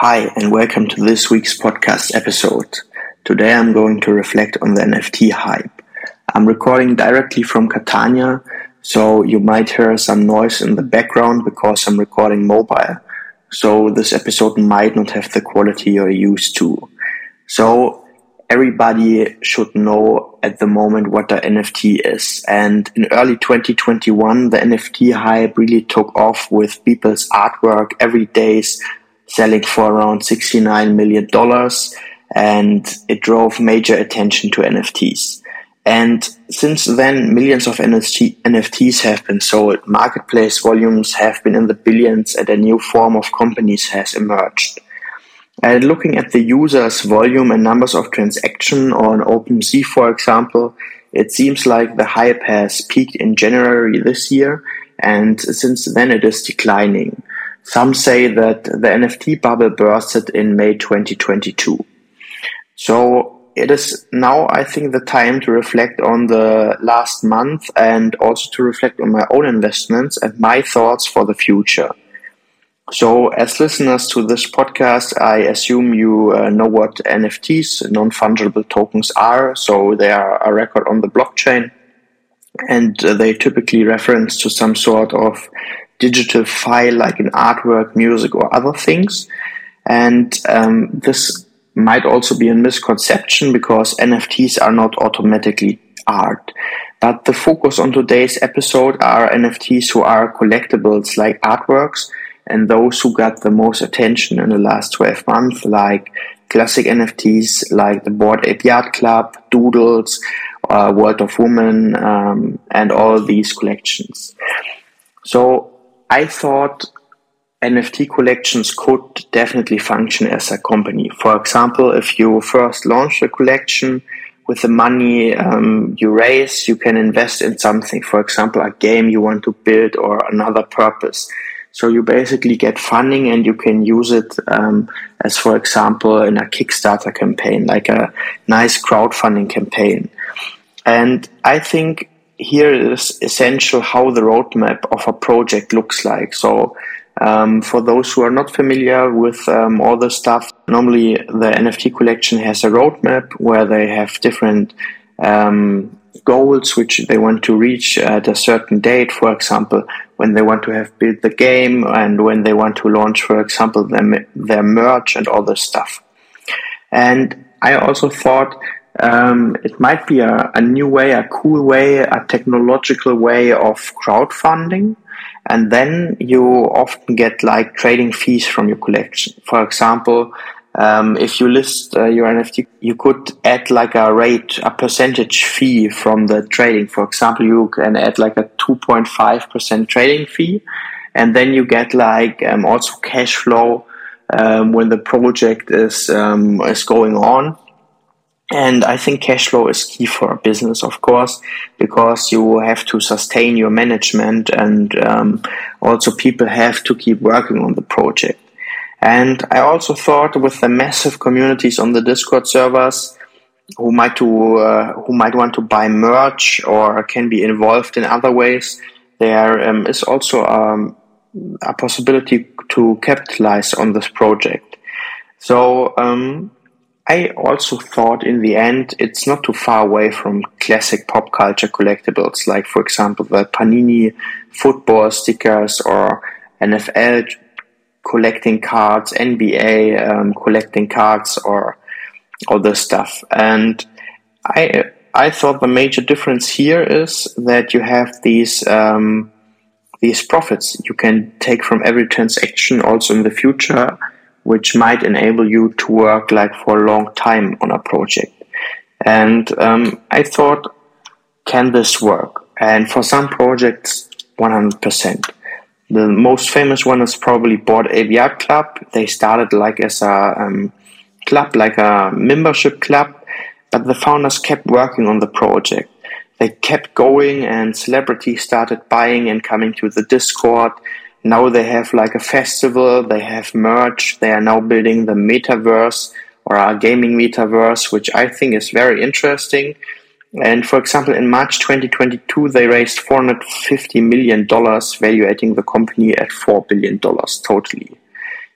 Hi, and welcome to this week's podcast episode. Today I'm going to reflect on the NFT hype. I'm recording directly from Catania, so you might hear some noise in the background because I'm recording mobile. So this episode might not have the quality you're used to. So everybody should know at the moment what the NFT is. And in early 2021, the NFT hype really took off with people's artwork every day's selling for around $69 million, and it drove major attention to NFTs. And since then, millions of NFT, NFTs have been sold. Marketplace volumes have been in the billions, and a new form of companies has emerged. And looking at the users' volume and numbers of transaction on OpenSea, for example, it seems like the hype has peaked in January this year, and since then it is declining. Some say that the NFT bubble bursted in May 2022. So it is now, I think, the time to reflect on the last month and also to reflect on my own investments and my thoughts for the future. So, as listeners to this podcast, I assume you uh, know what NFTs, non fungible tokens, are. So, they are a record on the blockchain and uh, they typically reference to some sort of digital file like an artwork, music, or other things. And um, this might also be a misconception because NFTs are not automatically art. But the focus on today's episode are NFTs who are collectibles like artworks and those who got the most attention in the last 12 months, like classic NFTs like the Bored Ape Yacht Club, Doodles, uh, World of Women, um, and all these collections. So I thought NFT collections could definitely function as a company. For example, if you first launch a collection with the money um, you raise, you can invest in something. For example, a game you want to build or another purpose. So you basically get funding and you can use it um, as, for example, in a Kickstarter campaign, like a nice crowdfunding campaign. And I think here is essential how the roadmap of a project looks like. So, um, for those who are not familiar with um, all the stuff, normally the NFT collection has a roadmap where they have different um, goals which they want to reach at a certain date. For example, when they want to have built the game and when they want to launch, for example, their, their merch and all this stuff. And I also thought um, it might be a, a new way, a cool way, a technological way of crowdfunding. And then you often get like trading fees from your collection. For example, um, if you list uh, your NFT, you could add like a rate, a percentage fee from the trading. For example, you can add like a 2.5% trading fee. And then you get like um, also cash flow um, when the project is um, is going on. And I think cash flow is key for a business, of course, because you have to sustain your management and um, also people have to keep working on the project. And I also thought with the massive communities on the Discord servers who might to, uh, who might want to buy merch or can be involved in other ways, there um, is also um, a possibility to capitalize on this project. So um, I also thought in the end it's not too far away from classic pop culture collectibles, like for example the Panini football stickers or NFL collecting cards, NBA um, collecting cards, or all this stuff. And I I thought the major difference here is that you have these um, these profits you can take from every transaction also in the future which might enable you to work like for a long time on a project. And um, I thought, can this work? And for some projects, 100%. The most famous one is probably Ape Yacht Club. They started like as a um, club, like a membership club, but the founders kept working on the project. They kept going and celebrities started buying and coming to the Discord now they have like a festival, they have merch, they are now building the metaverse or a gaming metaverse, which I think is very interesting. And for example, in March 2022, they raised $450 million, valuating the company at $4 billion totally.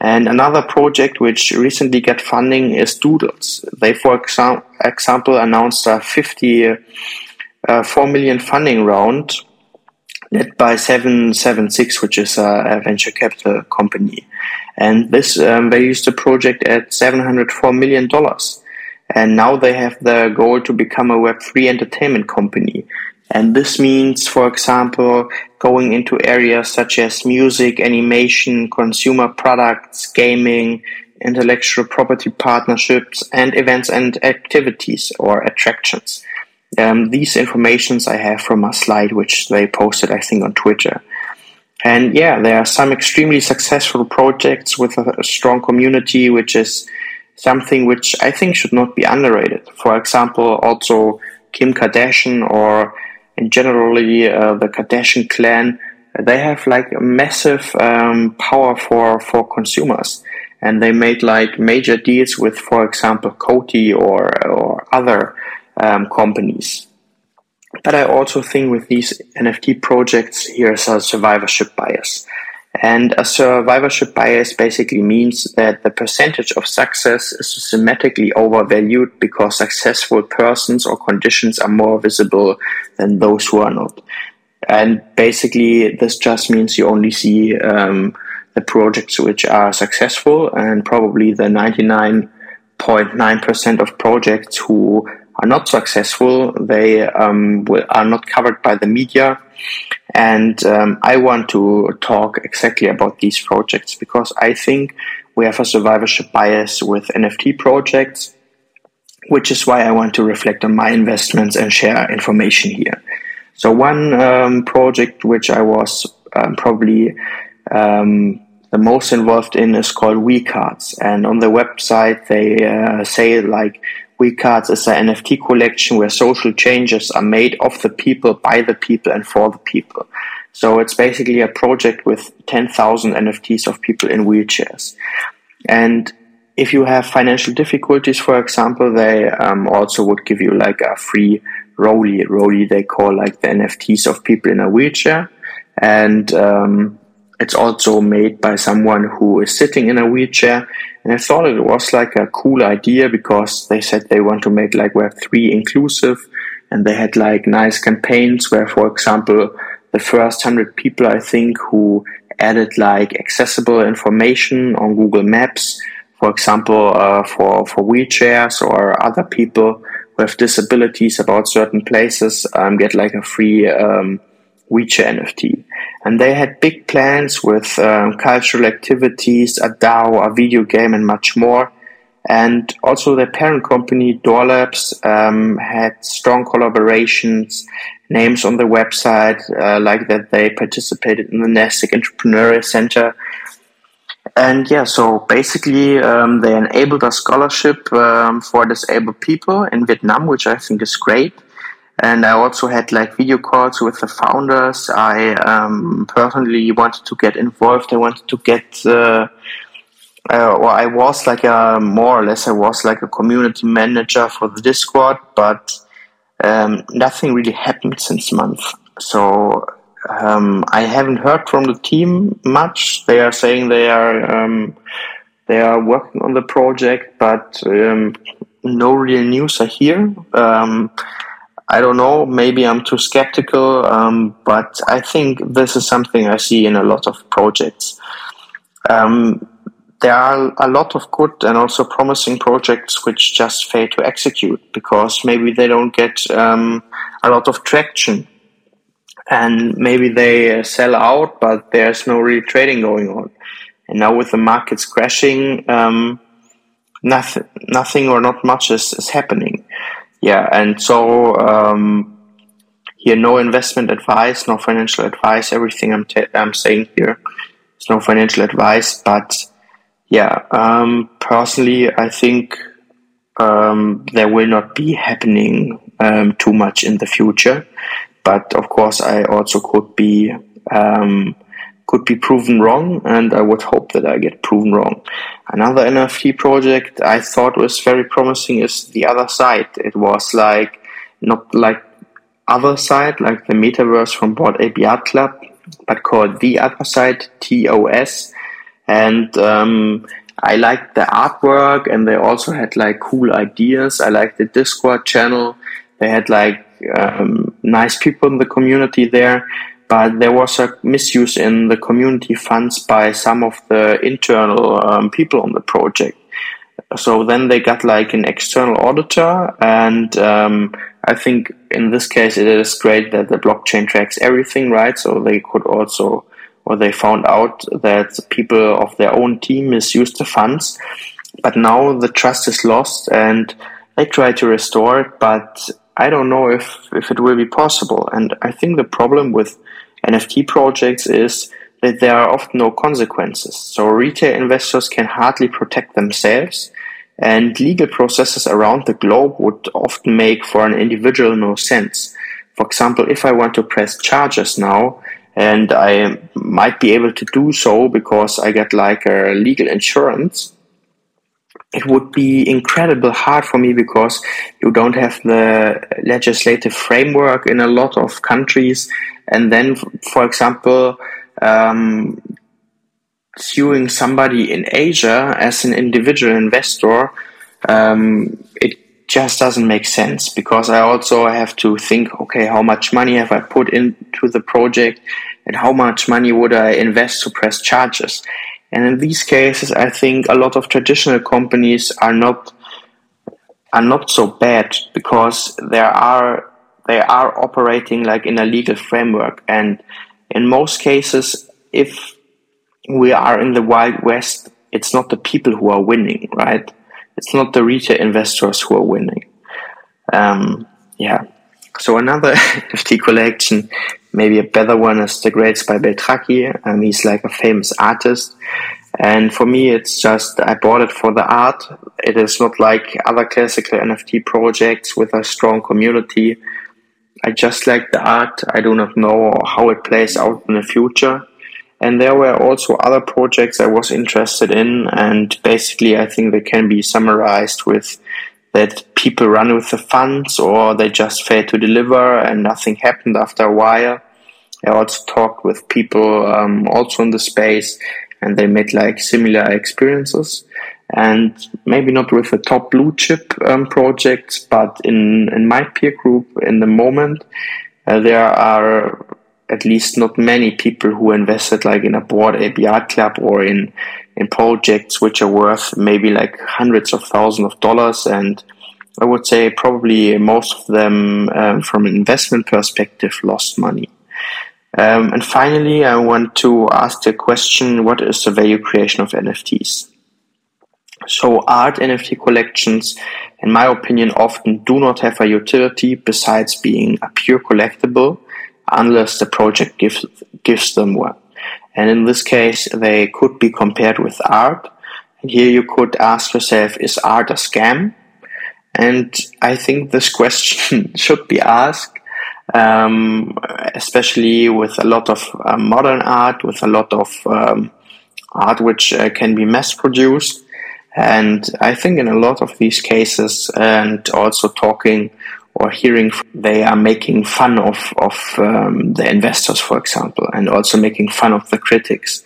And another project which recently got funding is Doodles. They, for exa- example, announced a 50, uh, 4 million funding round led by 776, which is a, a venture capital company. And this, um, they used the project at $704 million. And now they have the goal to become a Web3 entertainment company. And this means, for example, going into areas such as music, animation, consumer products, gaming, intellectual property partnerships, and events and activities or attractions. Um, these informations I have from a slide which they posted, I think, on Twitter. And yeah, there are some extremely successful projects with a, a strong community, which is something which I think should not be underrated. For example, also Kim Kardashian or in generally uh, the Kardashian clan, they have like massive um, power for for consumers, and they made like major deals with, for example, Coty or or other um, companies. But I also think with these NFT projects, here's a survivorship bias. And a survivorship bias basically means that the percentage of success is systematically overvalued because successful persons or conditions are more visible than those who are not. And basically, this just means you only see um, the projects which are successful and probably the 99.9% of projects who are not successful. They um, are not covered by the media. And um, I want to talk exactly about these projects because I think we have a survivorship bias with NFT projects, which is why I want to reflect on my investments and share information here. So one um, project which I was um, probably um, the most involved in is called WeCards, and on the website they uh, say like WeCards is an NFT collection where social changes are made of the people, by the people, and for the people. So it's basically a project with 10,000 NFTs of people in wheelchairs. And if you have financial difficulties, for example, they um, also would give you like a free Rolly. Rolly they call like the NFTs of people in a wheelchair. And um, it's also made by someone who is sitting in a wheelchair. And I thought it was like a cool idea because they said they want to make like Web3 inclusive. And they had like nice campaigns where, for example, the first hundred people I think who added like accessible information on Google Maps, for example, uh, for, for wheelchairs or other people with disabilities about certain places, um, get like a free, um, WeChat NFT. And they had big plans with um, cultural activities, a DAO, a video game, and much more. And also their parent company, Door Labs, um, had strong collaborations, names on the website, uh, like that they participated in the Nasdaq Entrepreneurial Center. And yeah, so basically, um, they enabled a scholarship um, for disabled people in Vietnam, which I think is great and I also had like video calls with the founders. I um, personally wanted to get involved. I wanted to get, uh, uh, or I was like a more or less I was like a community manager for the Discord, but um, nothing really happened since month. So um, I haven't heard from the team much. They are saying they are um, they are working on the project, but um, no real news are here. I don't know. Maybe I'm too skeptical, um, but I think this is something I see in a lot of projects. Um, there are a lot of good and also promising projects which just fail to execute because maybe they don't get um, a lot of traction and maybe they uh, sell out, but there's no real trading going on. And now with the markets crashing, um, nothing, nothing or not much is, is happening yeah, and so um, here, no investment advice, no financial advice. Everything I'm I'm saying here is no financial advice, but yeah, um, personally, I think um, there will not be happening um, too much in the future. But of course, I also could be um, could be proven wrong, and I would hope that I get proven wrong. Another NFT project I thought was very promising is the other side. It was like not like other side, like the metaverse from Ape Yacht Club, but called the other side, TOS. and um, I liked the artwork, and they also had like cool ideas. I liked the Discord channel. They had like um, nice people in the community there, but there was a misuse in the community funds by some of the internal um, people on the project. So then they got like an external auditor, and um, I think in this case it is great that the blockchain tracks everything, right? So they could also, or they found out that people of their own team misused the funds, but now the trust is lost, and they try to restore it, but I don't know if, if it will be possible. And I think the problem with NFT projects is that there are often no consequences. So retail investors can hardly protect themselves and legal processes around the globe would often make for an individual no sense. For example, if I want to press charges now, and I might be able to do so because I get like a legal insurance, it would be incredible hard for me because you don't have the legislative framework in a lot of countries. And then, for example, um, suing somebody in Asia as an individual investor, um, it just doesn't make sense because I also have to think, okay, how much money have I put into the project and how much money would I invest to press charges? And in these cases, I think a lot of traditional companies are not are not so bad because there are they are operating like in a legal framework and in most cases if we are in the Wild West, it's not the people who are winning, right? It's not the retail investors who are winning. Um, yeah. So another NFT collection, maybe a better one, is the Grails by Beltracchi. Um, he's like a famous artist. And for me, it's just, I bought it for the art. It is not like other classical NFT projects with a strong community. I just like the art. I do not know how it plays out in the future. And there were also other projects I was interested in. And basically, I think they can be summarized with that people run with the funds or they just fail to deliver and nothing happened after a while. I also talked with people um, also in the space and they made like similar experiences and maybe not with the top blue chip um, projects, but in, in my peer group in the moment, uh, there are at least not many people who invested like in a Ape Yacht Club or in in projects which are worth maybe like hundreds of thousands of dollars and I would say probably most of them um, from an investment perspective lost money. Um, and finally, I want to ask the question, what is the value creation of NFTs? So art NFT collections, in my opinion, often do not have a utility besides being a pure collectible unless the project gives, gives them one. And in this case, they could be compared with art. And here you could ask yourself, is art a scam? And I think this question should be asked, um, especially with a lot of uh, modern art, with a lot of um, art which uh, can be mass produced. And I think in a lot of these cases, and also talking or hearing they are making fun of of um, the investors, for example, and also making fun of the critics.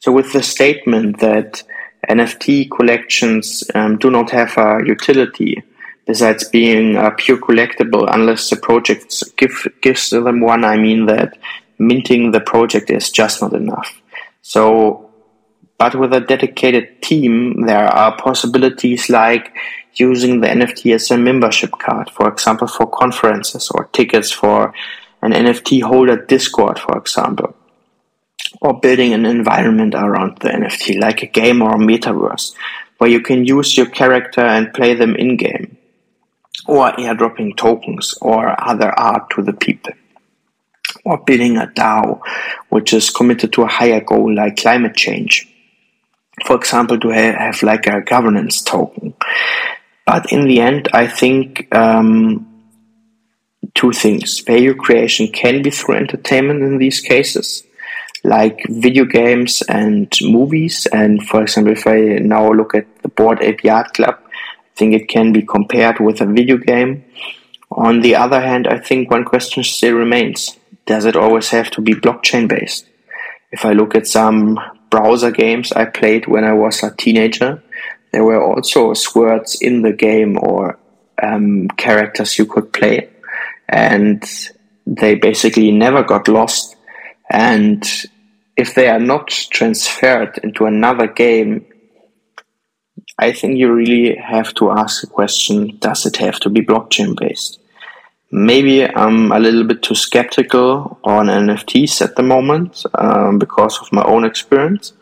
So, with the statement that NFT collections um, do not have a utility besides being a pure collectible, unless the project give, gives them one, I mean that minting the project is just not enough. So, but with a dedicated team, there are possibilities like using the NFT as a membership card, for example, for conferences or tickets for an NFT holder Discord, for example, or building an environment around the NFT, like a game or a metaverse, where you can use your character and play them in game, or airdropping tokens or other art to the people. Or building a DAO, which is committed to a higher goal like climate change. For example, to have like a governance token but in the end, I think um, two things. Value creation can be through entertainment in these cases, like video games and movies. And for example, if I now look at the Bored Ape Yacht Club, I think it can be compared with a video game. On the other hand, I think one question still remains. Does it always have to be blockchain based? If I look at some browser games I played when I was a teenager. There were also swords in the game or um, characters you could play, and they basically never got lost. And if they are not transferred into another game, I think you really have to ask the question does it have to be blockchain based? Maybe I'm a little bit too skeptical on NFTs at the moment um, because of my own experience.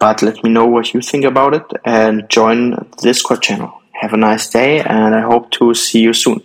But let me know what you think about it and join the Discord channel. Have a nice day, and I hope to see you soon.